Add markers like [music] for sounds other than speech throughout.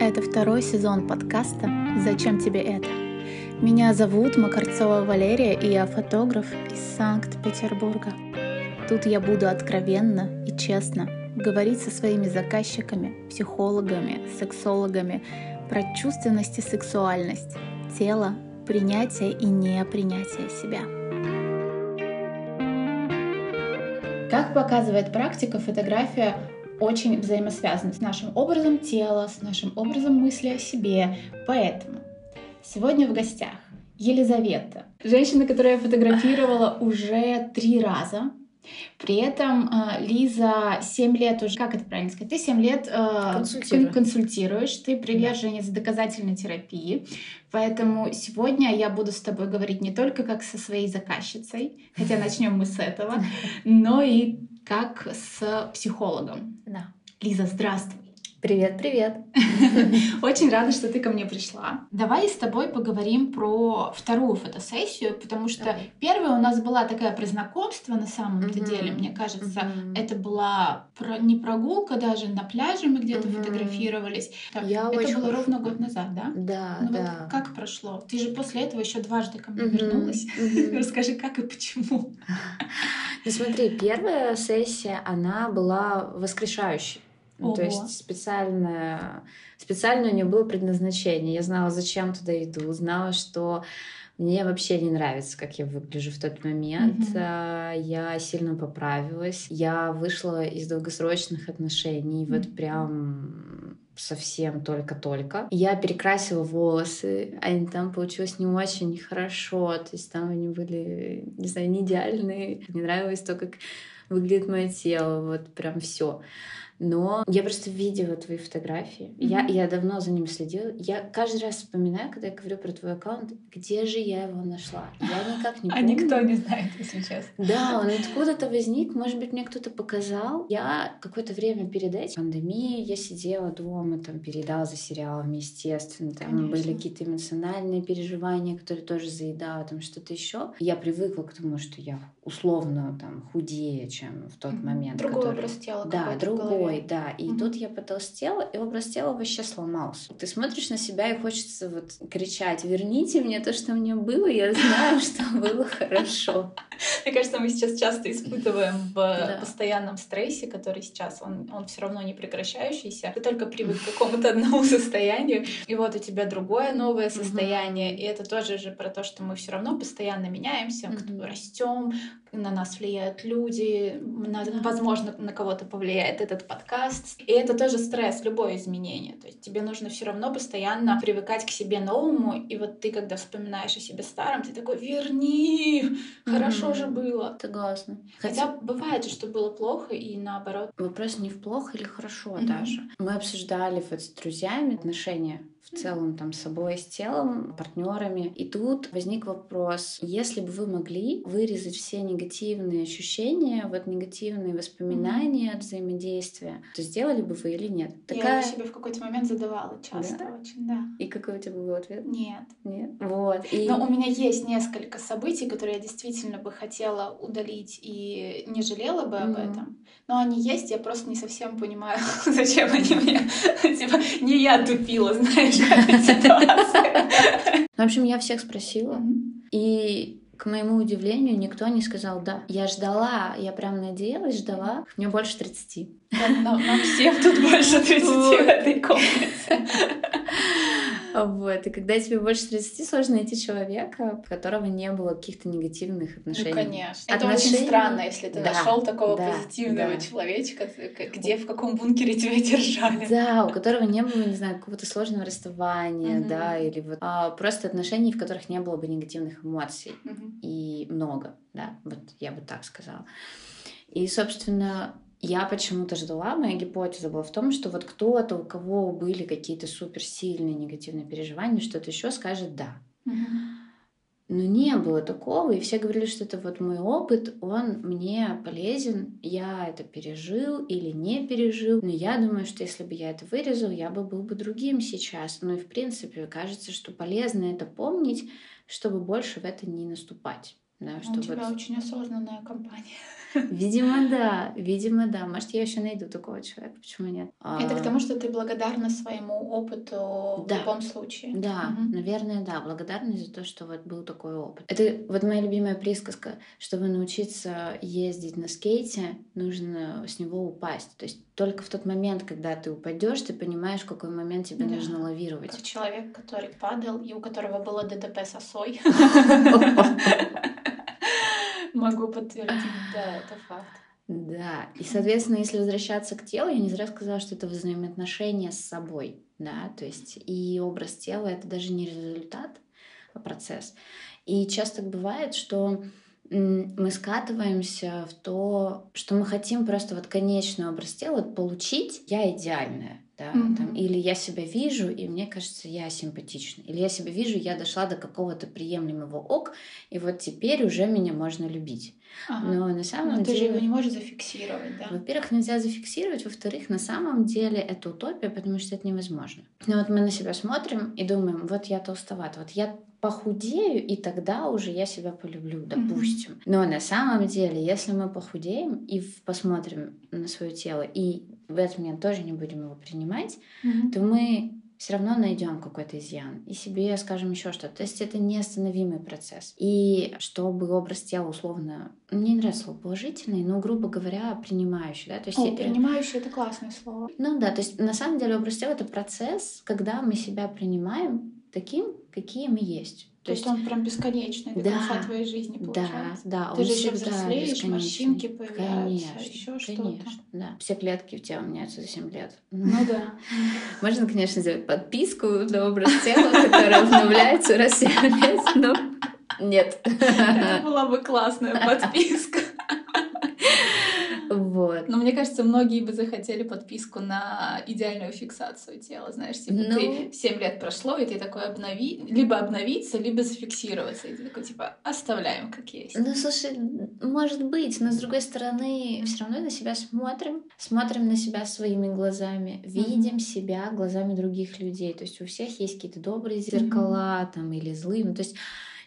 Это второй сезон подкаста «Зачем тебе это?». Меня зовут Макарцова Валерия, и я фотограф из Санкт-Петербурга. Тут я буду откровенно и честно говорить со своими заказчиками, психологами, сексологами про чувственность и сексуальность, тело, принятие и непринятие себя. Как показывает практика, фотография очень взаимосвязаны с нашим образом тела, с нашим образом мысли о себе. Поэтому сегодня в гостях Елизавета, женщина, которую я фотографировала уже три раза. При этом э, Лиза 7 лет уже, как это правильно сказать, ты 7 лет э, Консультирую. консультируешь, ты приверженец да. доказательной терапии, поэтому сегодня я буду с тобой говорить не только как со своей заказчицей, хотя начнем мы с этого, [laughs] но и как с психологом. Да. Лиза, здравствуй. Привет, привет. [laughs] Очень рада, что ты ко мне пришла. Давай с тобой поговорим про вторую фотосессию, потому что Давай. первая у нас была такая про знакомство на самом-то mm-hmm. деле, мне кажется, mm-hmm. это была про, не прогулка даже на пляже мы где-то mm-hmm. фотографировались. Так, Я это очень было хорошо. ровно год назад, да? Да, ну, да. Вот как прошло? Ты же после этого еще дважды ко мне mm-hmm. вернулась. Mm-hmm. [laughs] Расскажи, как и почему. Ну смотри, первая сессия, она была воскрешающей. Ну, то есть специально, специально у нее было предназначение. Я знала, зачем туда иду, знала, что мне вообще не нравится, как я выгляжу в тот момент. Mm-hmm. Я сильно поправилась. Я вышла из долгосрочных отношений. Mm-hmm. Вот прям совсем только-только. Я перекрасила волосы, они там получилось не очень хорошо, то есть там они были, не знаю, не идеальные. Мне нравилось то, как выглядит мое тело, вот прям все. Но я просто видела твои фотографии. Mm-hmm. Я, я давно за ним следила. Я каждый раз вспоминаю, когда я говорю про твой аккаунт, где же я его нашла. Я никак не [laughs] помню. А никто не знает, если честно. Да, он откуда-то возник. Может быть, мне кто-то показал. Я какое-то время перед этим, пандемией, я сидела дома, там, передала за сериалами, естественно. Там Конечно. были какие-то эмоциональные переживания, которые тоже заедала, там что-то еще. Я привыкла к тому, что я условно там худее, чем в тот момент. Другой который... образ тела. Да, другой другой, да. И mm-hmm. тут я потолстела, и образ тела вообще сломался. Ты смотришь на себя и хочется вот кричать, верните мне то, что мне было, я знаю, [laughs] что было хорошо. Мне кажется, мы сейчас часто испытываем в постоянном стрессе, который сейчас, он, он все равно не прекращающийся. Ты только привык к какому-то одному [laughs] состоянию, и вот у тебя другое новое состояние, и это тоже же про то, что мы все равно постоянно меняемся, растем, на нас влияют люди, на, возможно, на кого-то повлияет этот подкаст. И это тоже стресс, любое изменение. То есть тебе нужно все равно постоянно привыкать к себе новому. И вот ты, когда вспоминаешь о себе старом, ты такой, верни, хорошо mm-hmm. же было. Согласна. Хотя, Хотя бывает что было плохо, и наоборот. Вопрос не в плохо или хорошо mm-hmm. даже. Мы обсуждали вот с друзьями отношения в целом там с собой, с телом, партнерами. И тут возник вопрос, если бы вы могли вырезать все негативные ощущения, вот негативные воспоминания mm-hmm. от взаимодействия, то сделали бы вы или нет? Такая... Я себе в какой-то момент задавала часто да? очень, да. И какой у тебя был ответ? Нет. Нет? Вот. И... Но у меня есть несколько событий, которые я действительно бы хотела удалить и не жалела бы mm-hmm. об этом. Но они есть, я просто не совсем понимаю, [laughs] зачем они мне. [laughs] Типа, не я тупила, знаешь, ситуация. В общем, я всех спросила. И к моему удивлению, никто не сказал «да». Я ждала, я прям надеялась, ждала. Мне больше 30. Нам, нам всем тут больше 30 в этой комнате. Вот. И когда тебе больше 30, сложно найти человека, у которого не было каких-то негативных отношений. Ну, конечно. Отношения... Это очень странно, если ты да, нашел такого да, позитивного да. человечка, где, в каком бункере тебя [laughs] держали. Да, у которого не было, не знаю, какого-то сложного расставания, mm-hmm. да, или вот а, просто отношений, в которых не было бы негативных эмоций. Mm-hmm. И много, да, вот я бы так сказала. И, собственно, я почему-то ждала, моя гипотеза была в том, что вот кто-то, у кого были какие-то суперсильные негативные переживания, что-то еще скажет «да». Но не было такого, и все говорили, что это вот мой опыт, он мне полезен, я это пережил или не пережил. Но я думаю, что если бы я это вырезал, я бы был бы другим сейчас. Ну и в принципе, кажется, что полезно это помнить, чтобы больше в это не наступать. Да, что У тебя вот... очень осознанная компания. [laughs] Видимо, да. Видимо, да. Может, я еще найду такого человека. Почему нет? Это к тому, что ты благодарна своему опыту да. в любом случае. Да, угу. наверное, да. Благодарна за то, что вот был такой опыт. Это вот моя любимая присказка. Чтобы научиться ездить на скейте, нужно с него упасть. То есть только в тот момент, когда ты упадешь, ты понимаешь, в какой момент тебе да. нужно лавировать. Как человек, который падал и у которого было ДТП с осой. [laughs] [laughs] Могу подтвердить, да, это факт. Да, и, соответственно, если возвращаться к телу, я не зря сказала, что это взаимоотношения с собой, да, то есть и образ тела — это даже не результат, а процесс. И часто бывает, что мы скатываемся в то, что мы хотим просто вот конечный образ тела получить, я идеальная, да, mm-hmm. там, или я себя вижу, и мне кажется, я симпатична, или я себя вижу, я дошла до какого-то приемлемого ок, и вот теперь уже меня можно любить. Ага. Но на самом Но деле... ты же его не можешь зафиксировать, да? Во-первых, нельзя зафиксировать, во-вторых, на самом деле это утопия, потому что это невозможно. Но вот мы на себя смотрим и думаем, вот я толстовата, вот я похудею, и тогда уже я себя полюблю, допустим. Mm-hmm. Но на самом деле, если мы похудеем и посмотрим на свое тело, и в этот момент тоже не будем его принимать, mm-hmm. то мы все равно найдем какой-то изъян и себе скажем еще что-то. То есть это неостановимый процесс. И чтобы образ тела условно, мне не нравится слово положительный, но, грубо говоря, принимающий. Да? То есть О, это... принимающий — это классное слово. Ну да, то есть на самом деле образ тела — это процесс, когда мы себя принимаем таким, какие мы есть. То, есть он прям бесконечный до да, конца твоей жизни получается. Да, да. Ты же еще взрослеешь, морщинки появляются, конечно, еще что-то. Конечно, да. Все клетки в теле меняются за 7 лет. Ну да. [laughs] Можно, конечно, сделать подписку на образ тела, которая обновляется раз в 7 лет, но нет. Это была бы классная [laughs] подписка. Вот. Но мне кажется, многие бы захотели подписку на идеальную фиксацию тела. Знаешь, типа ну... ты 7 лет прошло, и ты такой обнови... либо обновиться, либо зафиксироваться. И ты такой, типа, оставляем как есть. Ну, слушай, может быть, но с другой стороны, все равно на себя смотрим, смотрим на себя своими глазами, видим mm-hmm. себя глазами других людей. То есть у всех есть какие-то добрые зеркала mm-hmm. там или злые. Ну, то есть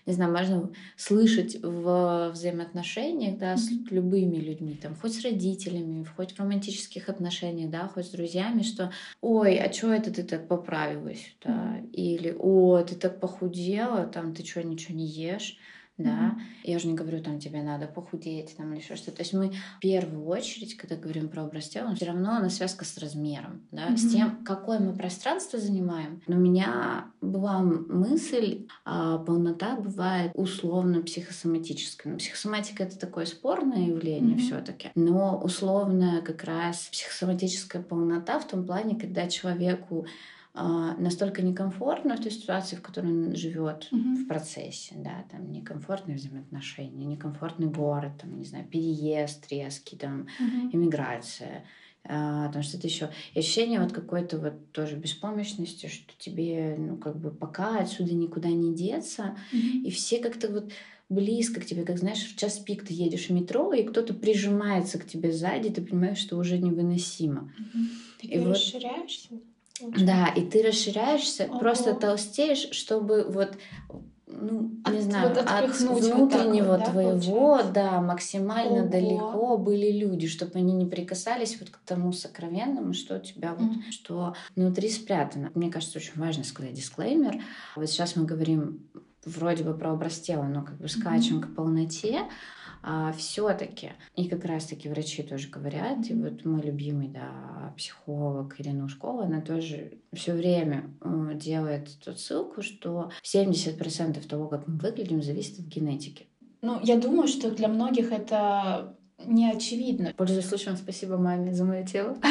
не знаю, можно слышать в взаимоотношениях, да, с любыми людьми, там, хоть с родителями, хоть в романтических отношениях, да, хоть с друзьями, что, ой, а чё это ты так поправилась, да, или, о, ты так похудела, там, ты что, ничего не ешь, да. Mm-hmm. Я уже не говорю, там, тебе надо похудеть, там, или еще что-то. То есть мы в первую очередь, когда говорим про образ тела, все равно на связка с размером, да, mm-hmm. с тем, какое мы пространство занимаем. Но у меня была мысль, а полнота бывает условно психосоматической. Но психосоматика — это такое спорное явление mm-hmm. все таки но условно как раз психосоматическая полнота в том плане, когда человеку настолько некомфортно в той ситуации, в которой он живет mm-hmm. в процессе, да, там некомфортные взаимоотношения, некомфортный город, там, не знаю, переезд резкий, там, mm-hmm. иммиграция, а, потому что это еще ощущение вот какой-то вот тоже беспомощности, что тебе, ну, как бы пока отсюда никуда не деться, mm-hmm. и все как-то вот близко к тебе, как знаешь, в час пик ты едешь в метро, и кто-то прижимается к тебе сзади, ты понимаешь, что уже невыносимо. Mm-hmm. Ты и расширяешься? Вот да, и ты расширяешься, Ого. просто толстеешь, чтобы вот ну, от, не знаю, вот от внутреннего вот, да, твоего, да, максимально Ого. далеко были люди, чтобы они не прикасались вот к тому сокровенному, что у тебя вот, mm. что внутри спрятано. Мне кажется, очень важно сказать дисклеймер. Вот сейчас мы говорим вроде бы про образ тела, но как бы скачем mm-hmm. к полноте а все-таки, и как раз-таки врачи тоже говорят, и вот мой любимый, да, психолог Ирина Ушкова, она тоже все время э, делает эту ссылку, что 70% того, как мы выглядим, зависит от генетики. Ну, я думаю, что для многих это не очевидно. Пользуясь случаем, спасибо маме за мое тело. [laughs]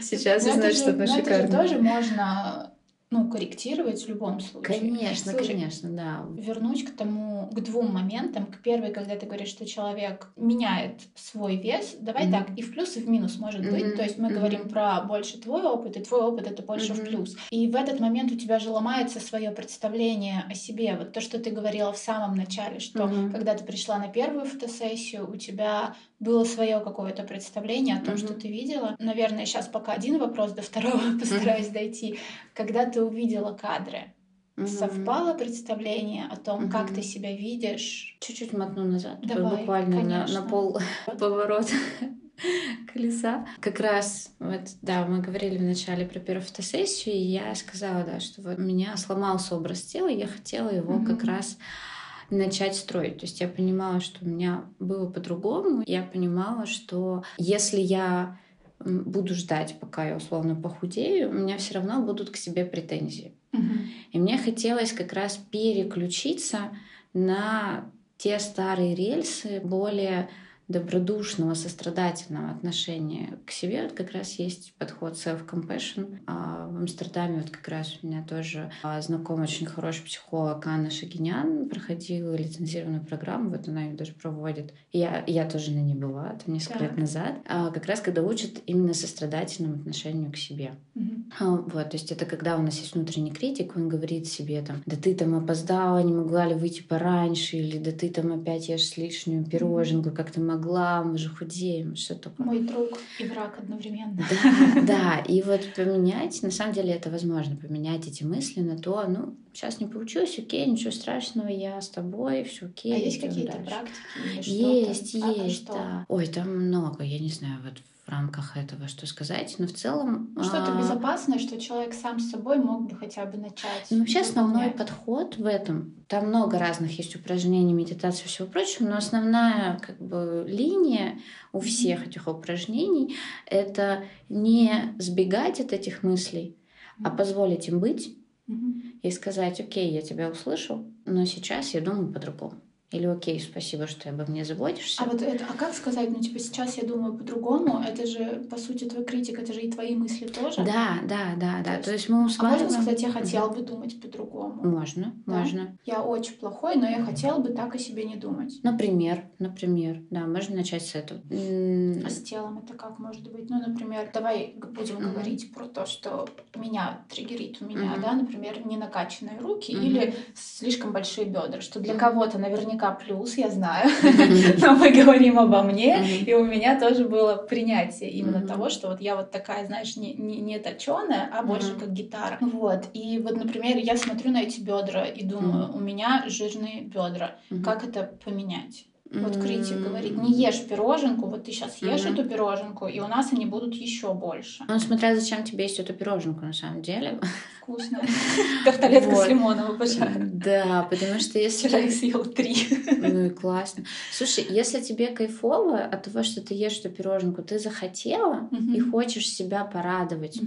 Сейчас я знаю, что это шикарно. Тоже можно ну, корректировать в любом случае. Конечно, Слушай, конечно, да. Вернусь к тому, к двум моментам. К первой, когда ты говоришь, что человек меняет свой вес, давай mm-hmm. так, и в плюс, и в минус может mm-hmm. быть. То есть мы mm-hmm. говорим про больше твой опыт, и твой опыт это больше mm-hmm. в плюс. И в этот момент у тебя же ломается свое представление о себе. Вот то, что ты говорила в самом начале, что mm-hmm. когда ты пришла на первую фотосессию, у тебя было свое какое-то представление о том, mm-hmm. что ты видела. Наверное, сейчас пока один вопрос, до второго [laughs] постараюсь mm-hmm. дойти. Когда ты увидела кадры, угу. совпало представление о том, угу. как ты себя видишь. Чуть-чуть мотну назад, Давай, буквально на, на пол [laughs] поворота [laughs] колеса. Как раз, вот, да, мы говорили вначале про первую фотосессию, и я сказала, да, что вот у меня сломался образ тела, и я хотела его mm-hmm. как раз начать строить. То есть я понимала, что у меня было по-другому. Я понимала, что если я буду ждать, пока я условно похудею, у меня все равно будут к себе претензии. Угу. И мне хотелось как раз переключиться на те старые рельсы, более добродушного, сострадательного отношения к себе вот как раз есть подход self-compassion. А в Амстердаме вот как раз у меня тоже а, знакомый очень хороший психолог Анна Шагинян проходила лицензированную программу, вот она ее даже проводит. Я, я тоже на ней была, там несколько так. лет назад. А, как раз когда учат именно сострадательному отношению к себе. Угу. Вот, то есть это когда у нас есть внутренний критик, он говорит себе там, да ты там опоздала, не могла ли выйти пораньше, или да ты там опять ешь лишнюю пироженку, как ты могла могла, мы же худеем, что такое. Мой друг и враг одновременно. Да, [laughs] да, и вот поменять, на самом деле это возможно, поменять эти мысли на то, ну, сейчас не получилось, окей, ничего страшного, я с тобой, все окей. А есть какие-то практики? Есть, а, есть, а да. Ой, там много, я не знаю, вот в рамках этого что сказать, но в целом... Ну, что-то а... безопасное, что человек сам с собой мог бы хотя бы начать. Ну, вообще основной подход в этом, там много разных есть упражнений, медитации и всего прочего, но основная как бы линия у всех mm-hmm. этих упражнений — это не сбегать от этих мыслей, mm-hmm. а позволить им быть mm-hmm. и сказать, окей, я тебя услышал, но сейчас я думаю по-другому. Или окей, спасибо, что обо мне заботишься. А вот это, а как сказать, ну типа сейчас я думаю по-другому, это же по сути твой критик, это же и твои мысли тоже. Да, да, да, да. То, То есть мы усваиваем. А можно сказать, я хотел бы думать по-другому. Можно, да? можно. Я очень плохой, но я хотела бы так о себе не думать. Например, например, да, можно начать с этого. А с телом это как может быть? Ну, например, давай будем uh-huh. говорить про то, что меня триггерит у меня, uh-huh. да, например, не накачанные руки uh-huh. или слишком большие бедра, что для uh-huh. кого-то наверняка наверняка плюс, я знаю, [laughs] но мы говорим обо мне, и у меня тоже было принятие именно того, что вот я вот такая, знаешь, не, не, не точеная, а больше как гитара. Вот. И вот, например, я смотрю на эти бедра и думаю, у меня жирные бедра. Как это поменять? Вот критик говорит, не ешь пироженку, вот ты сейчас ешь mm-hmm. эту пироженку, и у нас они будут еще больше. Ну, смотря зачем тебе есть эту пироженку на самом деле. Вкусно. [laughs] Тарталетка с лимоном обожаю. Да, потому что если... Вчера я съел три. Ну и классно. Слушай, если тебе кайфово от того, что ты ешь эту пироженку, ты захотела и хочешь себя порадовать,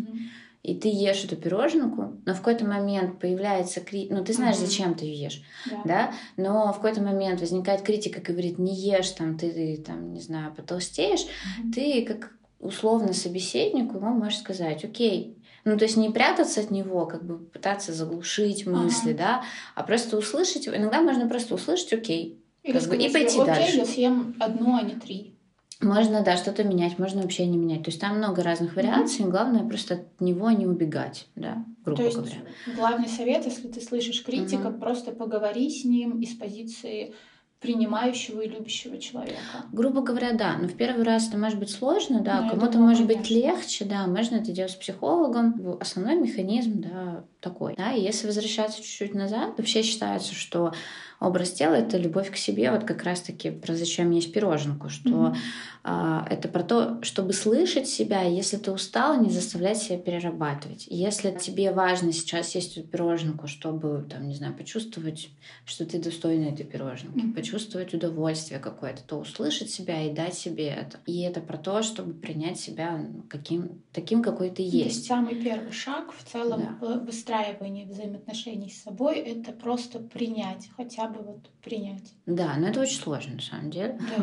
и ты ешь эту пироженку, но в какой-то момент появляется критика, ну ты знаешь, mm-hmm. зачем ты ее ешь, да. да, но в какой-то момент возникает критика, говорит, не ешь, там, ты, ты там, не знаю, потолстеешь, mm-hmm. ты как условно собеседнику ему можешь сказать, окей, ну, то есть не прятаться от него, как бы пытаться заглушить мысли, ага. да, а просто услышать. Иногда можно просто услышать, окей, Или как бы, и пойти окей, дальше. я съем одну, а не три. Можно, да, что-то менять, можно вообще не менять. То есть там много разных вариаций, mm-hmm. главное просто от него не убегать, да, грубо То есть говоря. главный совет, если ты слышишь критика, mm-hmm. просто поговори с ним из позиции принимающего и любящего человека. Грубо говоря, да. Но в первый раз это может быть сложно, да, кому-то может конечно. быть легче, да, можно это делать с психологом. Основной механизм, да, такой. Да, и если возвращаться чуть-чуть назад, вообще считается, что образ тела — это любовь к себе, вот как раз-таки про зачем есть пироженку, что mm-hmm. а, это про то, чтобы слышать себя, если ты устала, не заставлять себя перерабатывать. Если тебе важно сейчас есть эту пироженку, чтобы, там, не знаю, почувствовать, что ты достойна этой пироженки, mm-hmm. Почувствовать удовольствие какое-то, то услышать себя и дать себе это. И это про то, чтобы принять себя ну, каким, таким, какой ты есть. То есть самый первый шаг в целом да. выстраивании взаимоотношений с собой — это просто принять хотя бы вот принять. Да, но это очень сложно на самом деле. [laughs]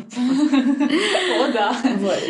О, да.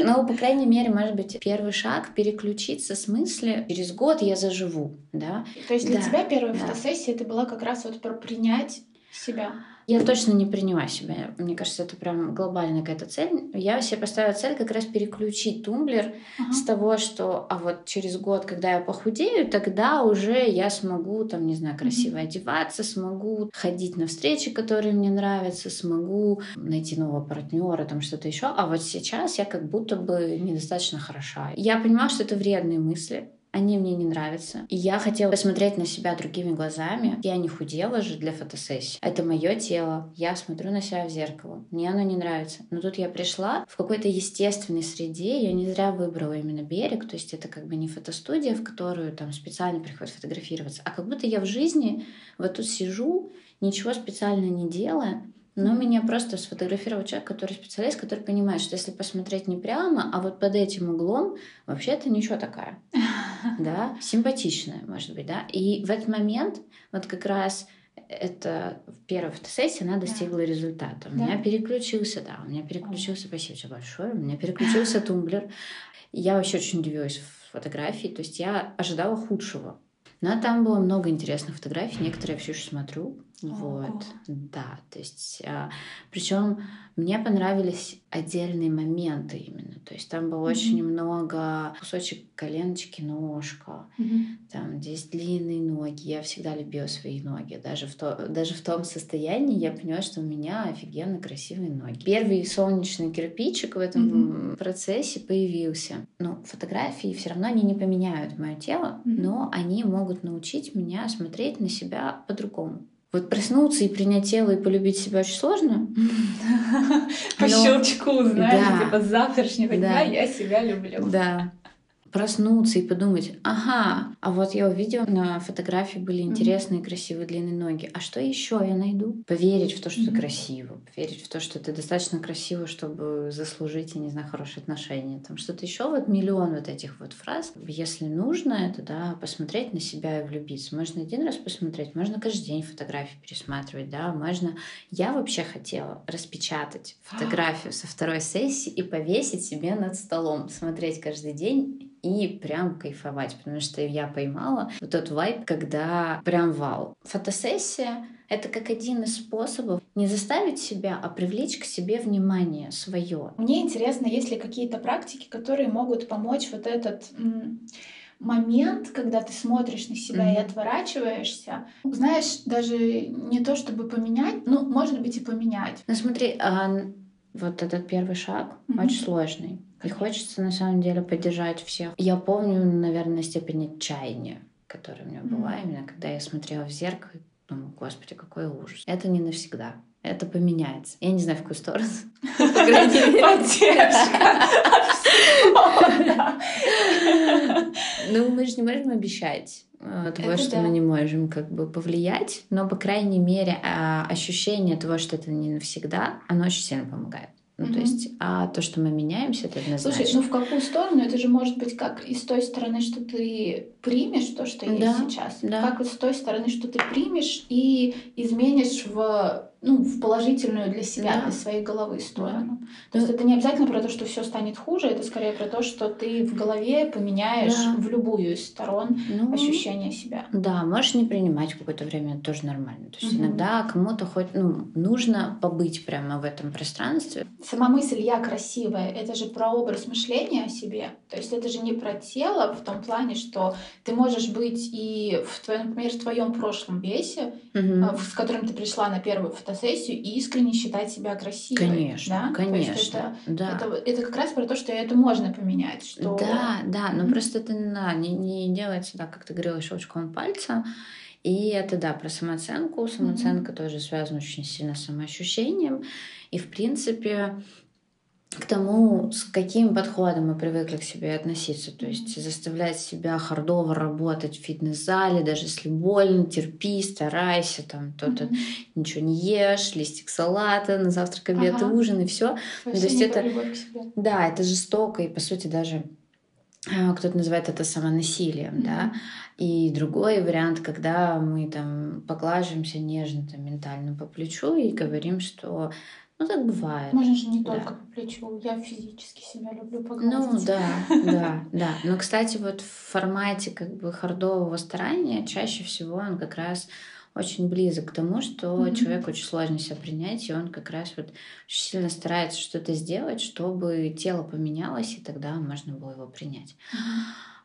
Но, по крайней мере, может быть, первый шаг переключиться с мысли через год я заживу, да. То есть для тебя первая фотосессия это была как раз вот про принять себя. Я точно не приняла себя. Мне кажется, это прям глобальная какая-то цель. Я себе поставила цель как раз переключить тумблер ага. с того, что а вот через год, когда я похудею, тогда уже я смогу, там, не знаю, красиво mm-hmm. одеваться, смогу ходить на встречи, которые мне нравятся, смогу найти нового партнера, там что-то еще. А вот сейчас я как будто бы недостаточно хороша. Я понимала, что это вредные мысли они мне не нравятся. И я хотела посмотреть на себя другими глазами. Я не худела же для фотосессии. Это мое тело. Я смотрю на себя в зеркало. Мне оно не нравится. Но тут я пришла в какой-то естественной среде. Я не зря выбрала именно берег. То есть это как бы не фотостудия, в которую там специально приходят фотографироваться, а как будто я в жизни вот тут сижу, ничего специально не делая, но меня просто сфотографировал человек, который специалист, который понимает, что если посмотреть не прямо, а вот под этим углом, вообще это ничего такая. [laughs] Да, симпатичная, может быть, да. И в этот момент вот как раз это в первой фотосессии она достигла да. результата. У да. меня переключился, да, у меня переключился, спасибо тебе большое, у меня переключился тумблер. Я вообще очень удивилась в фотографии, то есть я ожидала худшего. Но там было много интересных фотографий, некоторые я все еще смотрю. Вот, да, то есть, а, причем мне понравились отдельные моменты именно, то есть там было mm-hmm. очень много кусочек коленочки, ножка, mm-hmm. там здесь длинные ноги, я всегда любила свои ноги, даже в, то, даже в том состоянии я поняла, что у меня офигенно красивые ноги. Первый солнечный кирпичик в этом mm-hmm. процессе появился. Ну, фотографии все равно они не поменяют мое тело, mm-hmm. но они могут научить меня смотреть на себя по-другому. Вот проснуться и принять тело и полюбить себя очень сложно. [laughs] По щелчку, знаешь, типа с завтрашнего дня я себя люблю. Да проснуться и подумать, ага, а вот я увидела на фотографии были интересные, mm-hmm. красивые длинные ноги. А что еще я найду? Поверить в то, что mm-hmm. ты красиво, поверить в то, что ты достаточно красиво, чтобы заслужить, я не знаю, хорошие отношения. Там что-то еще, вот миллион вот этих вот фраз. Если нужно это, да, посмотреть на себя и влюбиться. Можно один раз посмотреть, можно каждый день фотографии пересматривать, да, можно... Я вообще хотела распечатать фотографию со второй сессии и повесить себе над столом, смотреть каждый день и прям кайфовать, потому что я поймала вот тот вайб, когда прям вау. Фотосессия — это как один из способов не заставить себя, а привлечь к себе внимание свое. Мне интересно, есть ли какие-то практики, которые могут помочь вот этот момент, когда ты смотришь на себя mm-hmm. и отворачиваешься, знаешь, даже не то чтобы поменять, ну, может быть, и поменять. Ну, смотри, а, вот этот первый шаг mm-hmm. очень сложный. И хочется на самом деле поддержать всех. Я помню, наверное, степень отчаяния, которая у меня была mm-hmm. именно, когда я смотрела в зеркало и думаю, господи, какой ужас. Это не навсегда. Это поменяется. Я не знаю, в какую сторону. [laughs] Поддержка. Ну, мы же не можем обещать э, того, что мы не можем как бы повлиять, но, по крайней мере, а, ощущение того, что это не навсегда, оно очень сильно помогает. Ну, mm-hmm. то есть, а то, что мы меняемся, это однозначно. Слушай, ну в какую сторону? Это же может быть как и с той стороны, что ты примешь то, что есть да, сейчас, да. как и с той стороны, что ты примешь и изменишь в ну, в положительную для себя, да. для своей головы сторону. Да. То есть это не обязательно про то, что все станет хуже, это скорее про то, что ты в голове поменяешь да. в любую из сторон ну, ощущение себя. Да, можешь не принимать какое-то время, это тоже нормально. То есть угу. иногда кому-то хоть ну, нужно побыть прямо в этом пространстве. Сама мысль «я красивая» — это же про образ мышления о себе. То есть это же не про тело в том плане, что ты можешь быть и, в твоем, например, в твоем прошлом весе, угу. с которым ты пришла на первую фотосессию и искренне считать себя красивой. Конечно, да? конечно. Это, да. это, это как раз про то, что это можно поменять. Что... Да, да, но mm-hmm. просто это да, не, не делается так, как ты говорила, щелчком пальца. И это, да, про самооценку. Самооценка mm-hmm. тоже связана очень сильно с самоощущением. И, в принципе, к тому, с каким подходом мы привыкли к себе относиться. То есть заставлять себя хардово работать в фитнес-зале, даже если больно, терпи, старайся, там то-то mm-hmm. ничего не ешь, листик салата, на завтрак, обед ага. и ужин, и все. Ну, то есть это, да, это жестоко, и по сути даже а, кто-то называет это самонасилием, mm-hmm. да, и другой вариант, когда мы там поглаживаемся нежно там ментально по плечу и говорим, что ну, так бывает. Можно же не да. только по плечу. Я физически себя люблю погладить. Ну, да, [laughs] да, да. Но, кстати, вот в формате как бы хардового старания чаще всего он как раз очень близок к тому, что mm-hmm. человеку очень сложно себя принять, и он как раз вот очень сильно старается что-то сделать, чтобы тело поменялось, и тогда можно было его принять.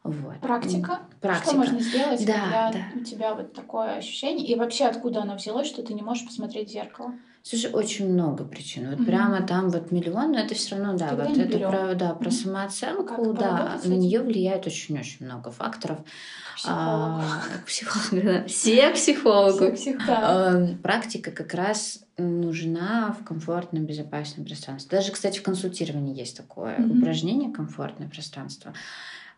Вот. Практика? Практика. Что можно сделать, да, когда да. у тебя вот такое ощущение? И вообще откуда оно взялось, что ты не можешь посмотреть в зеркало? Слушай, очень много причин. Вот mm-hmm. прямо там вот миллион, но это все равно, да, Тогда вот это про, да, про mm-hmm. самооценку, как да, на нее влияет очень-очень много факторов. Психолог. А, [laughs] психолог, да. Все психологи. Все а, практика как раз нужна в комфортном, безопасном пространстве. Даже, кстати, в консультировании есть такое mm-hmm. упражнение «Комфортное пространство».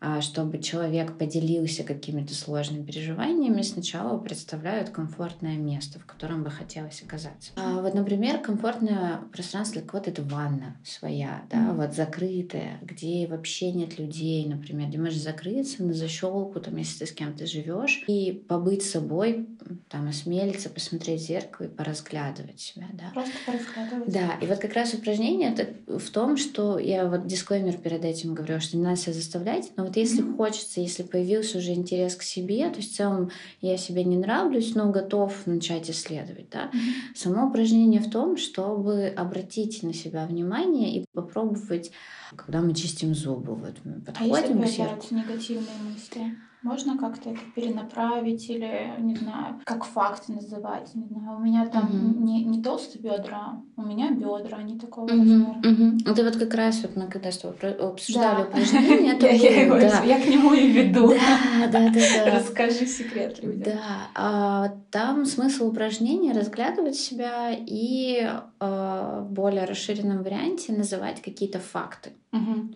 А, чтобы человек поделился какими-то сложными переживаниями, сначала представляют комфортное место, в котором бы хотелось оказаться. А вот, например, комфортное пространство для кого-то это ванна своя, да, mm-hmm. вот закрытая, где вообще нет людей, например, где можешь закрыться на защелку, там, если ты с кем-то живешь, и побыть собой, там, осмелиться, посмотреть в зеркало и поразглядывать себя, да. Просто поразглядывать. Да, и вот как раз упражнение это в том, что я вот дисклеймер перед этим говорю, что не надо себя заставлять, но вот если mm-hmm. хочется, если появился уже интерес к себе, то есть в целом я себе не нравлюсь, но готов начать исследовать, да. Mm-hmm. Само упражнение в том, чтобы обратить на себя внимание и попробовать, когда мы чистим зубы, вот мы подходим а если к зеркалу. негативные мысли? Можно как-то это перенаправить или, не знаю, как факт называть, не знаю. У меня там угу. не, не толстые бедра, у меня бедра, они такого угу. размера. Угу. Это вот как раз вот мы когда с тобой обсуждали да. упражнение, это [laughs] я, было, да. я к нему и веду. Да, да, да. да. [laughs] Расскажи секрет людям. Да, а, там смысл упражнения разглядывать себя и а, в более расширенном варианте называть какие-то факты. Угу.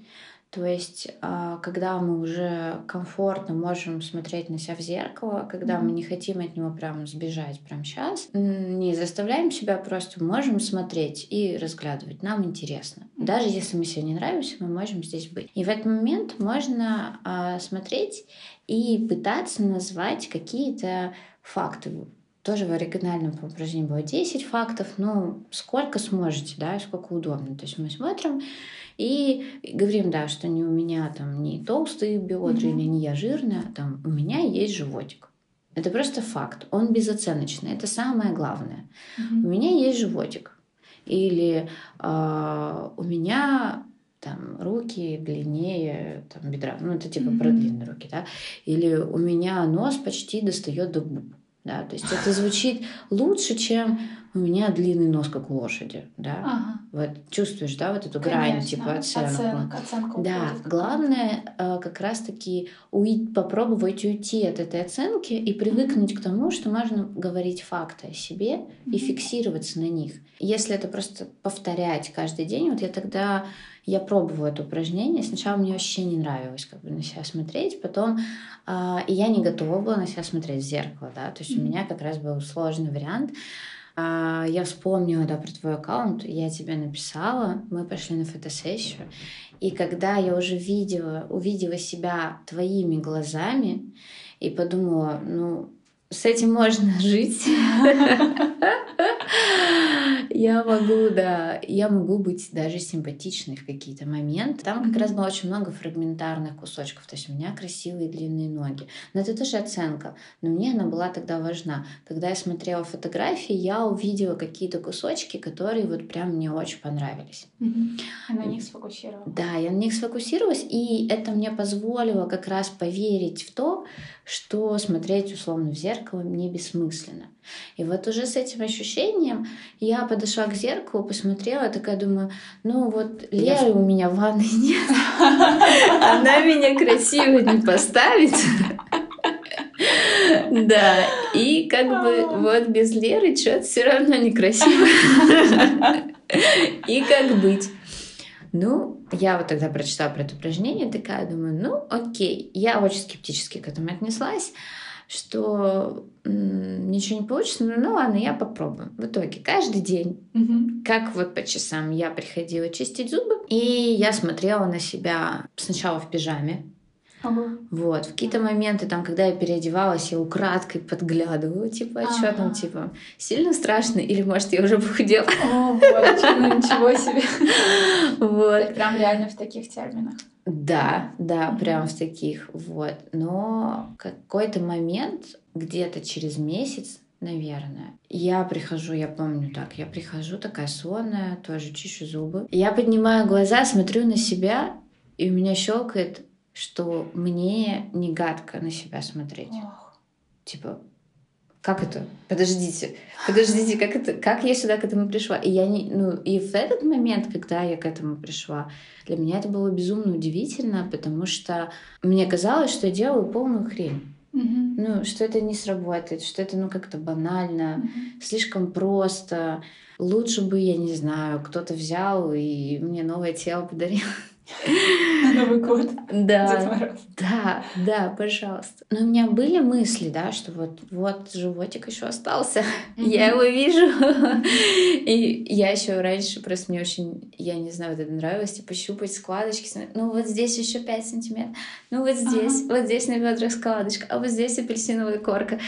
То есть, а, когда мы уже комфортно можем смотреть на себя в зеркало, когда mm-hmm. мы не хотим от него прям сбежать прямо сейчас, не заставляем себя, просто можем смотреть и разглядывать. Нам интересно. Mm-hmm. Даже если мы себе не нравимся, мы можем здесь быть. И в этот момент можно а, смотреть и пытаться назвать какие-то факты тоже в оригинальном упражнении было 10 фактов, ну, сколько сможете, да, сколько удобно. То есть мы смотрим и говорим, да, что не у меня там не толстые бедра mm-hmm. или не я жирная, там у меня есть животик. Это просто факт, он безоценочный, это самое главное. Mm-hmm. У меня есть животик. Или э, у меня там руки длиннее там, бедра, ну это типа mm-hmm. про длинные руки, да, или у меня нос почти достает до губ, да, то есть это звучит лучше, чем у меня длинный нос, как у лошади, да. Ага. Вот чувствуешь, да, вот эту Конечно. грань, типа оценку. Оценка, оценка да, главное э, как раз-таки уйти, попробовать уйти от этой оценки и привыкнуть mm-hmm. к тому, что можно говорить факты о себе mm-hmm. и фиксироваться на них. Если это просто повторять каждый день, вот я тогда я пробовала это упражнение. Сначала мне вообще не нравилось как бы на себя смотреть, потом э, и я не готова была на себя смотреть в зеркало, да, то есть mm-hmm. у меня как раз был сложный вариант. А, я вспомнила, да, про твой аккаунт, я тебе написала, мы пошли на фотосессию, и когда я уже видела, увидела себя твоими глазами и подумала, ну, с этим можно жить. [laughs] Я могу, да, я могу быть даже симпатичной в какие-то моменты. Там как раз было очень много фрагментарных кусочков. То есть у меня красивые длинные ноги. Но это тоже оценка. Но мне она была тогда важна. Когда я смотрела фотографии, я увидела какие-то кусочки, которые вот прям мне очень понравились. Mm-hmm. на них сфокусировалась. Да, я на них сфокусировалась, и это мне позволило как раз поверить в то, что смотреть условно в зеркало мне бессмысленно. И вот уже с этим ощущением я подошла к зеркалу, посмотрела, такая думаю, ну вот Леры у меня в ванной нет, [laughs] она меня красиво не поставит. Да, и как бы вот без Леры что-то все равно некрасиво. И как быть? Ну, я вот тогда прочитала про это упражнение, такая думаю, ну, окей. Я очень скептически к этому отнеслась, что ничего не получится, ну, ну ладно, я попробую. В итоге каждый день, угу. как вот по часам, я приходила чистить зубы, и я смотрела на себя сначала в пижаме, Ага. Вот, в какие-то моменты, там, когда я переодевалась, я украдкой подглядывала, типа, а ага. что там, типа, сильно страшно, или, может, я уже похудела. О, вот, ну ничего себе. [laughs] Вот. Прям реально в таких терминах. Да, да, прям в таких, вот. Но какой-то момент, где-то через месяц, наверное. Я прихожу, я помню так, я прихожу такая сонная, тоже чищу зубы. Я поднимаю глаза, смотрю на себя, и у меня щелкает что мне не гадко на себя смотреть. Ох. Типа, как это? Подождите, подождите, как это, как я сюда к этому пришла? И я не, ну, и в этот момент, когда я к этому пришла, для меня это было безумно удивительно, потому что мне казалось, что я делаю полную хрень. Мгм. Ну, что это не сработает, что это, ну, как-то банально, Мгм. слишком просто. Лучше бы, я не знаю, кто-то взял и мне новое тело подарил. [laughs] На Новый год. Да, да, да, пожалуйста. Но у меня были мысли, да, что вот, вот животик еще остался, [laughs] я его вижу. [laughs] И я еще раньше просто мне очень, я не знаю, вот это нравилось, типа щупать складочки. Ну вот здесь еще 5 сантиметров, ну вот здесь, вот здесь на бедрах складочка, а вот здесь апельсиновая корка.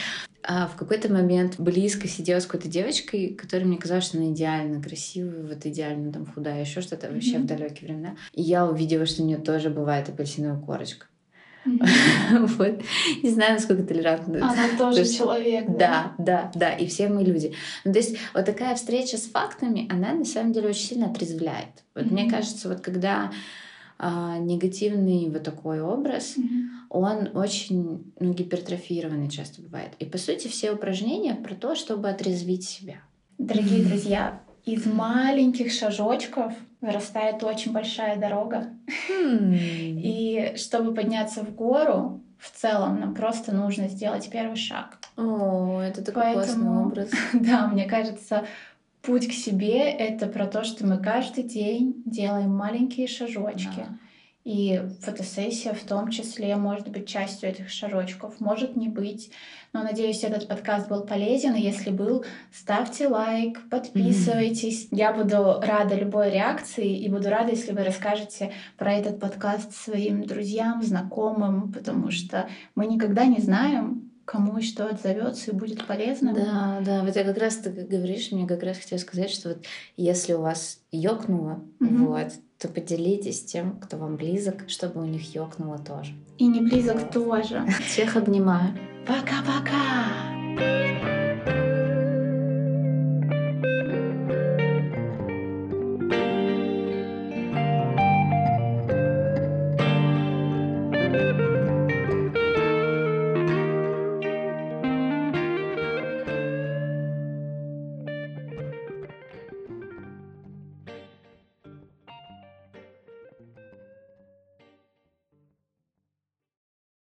А в какой-то момент близко сидела с какой-то девочкой, которая мне казалось, что она идеально красивая, вот идеально там худая, еще что-то вообще Мгм. в далекие времена. И я увидела, что у нее тоже бывает апельсиновая корочка. Мгм. [laughs] Вот. Не знаю, насколько толерантно. это. Она тоже То есть- человек. Да, да, да, и все мы люди. Ну, то есть вот такая встреча с фактами, она на самом деле очень сильно отрезвляет. Вот мне Мгм. кажется, вот когда а, негативный вот такой образ, Мгм. он очень ну, гипертрофированный часто бывает. И по сути все упражнения про то, чтобы отрезвить себя. Дорогие друзья, из маленьких шажочков вырастает очень большая дорога. И чтобы подняться в гору, в целом нам просто нужно сделать первый шаг. О, это такой Поэтому- классный образ. [laughs] Да, мне кажется, путь к себе — это про то, что мы каждый день делаем маленькие шажочки. Да. И фотосессия в том числе может быть частью этих шажочков, может не быть. Но надеюсь, этот подкаст был полезен. И если был, ставьте лайк, подписывайтесь. Я буду рада любой реакции и буду рада, если вы расскажете про этот подкаст своим друзьям, знакомым, потому что мы никогда не знаем, кому что отзовется и будет полезно. Да, да, вот я как раз ты говоришь, мне как раз хотела сказать, что вот если у вас ёкнуло, Мгм. вот, то поделитесь тем, кто вам близок, чтобы у них ёкнуло тоже. И не близок тоже. [laughs] Всех обнимаю. Пока-пока!